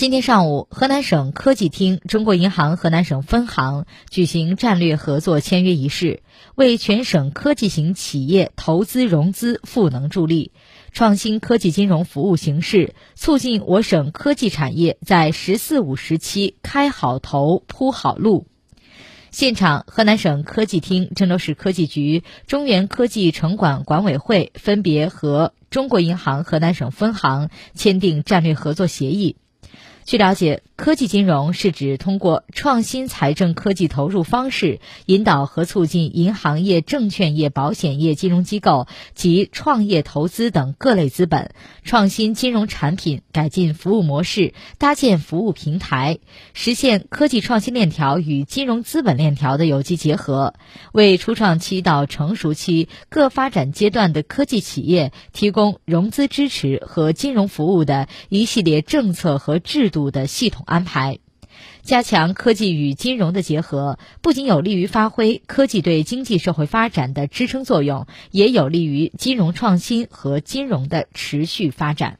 今天上午，河南省科技厅中国银行河南省分行举行战略合作签约仪式，为全省科技型企业投资融资赋能助力，创新科技金融服务形式，促进我省科技产业在“十四五”时期开好头、铺好路。现场，河南省科技厅、郑州市科技局、中原科技城管管委会分别和中国银行河南省分行签订战略合作协议。据了解，科技金融是指通过创新财政科技投入方式，引导和促进银行业、证券业、保险业金融机构及创业投资等各类资本，创新金融产品，改进服务模式，搭建服务平台，实现科技创新链条与金融资本链条的有机结合，为初创期到成熟期各发展阶段的科技企业提供融资支持和金融服务的一系列政策和制度。度的系统安排，加强科技与金融的结合，不仅有利于发挥科技对经济社会发展的支撑作用，也有利于金融创新和金融的持续发展。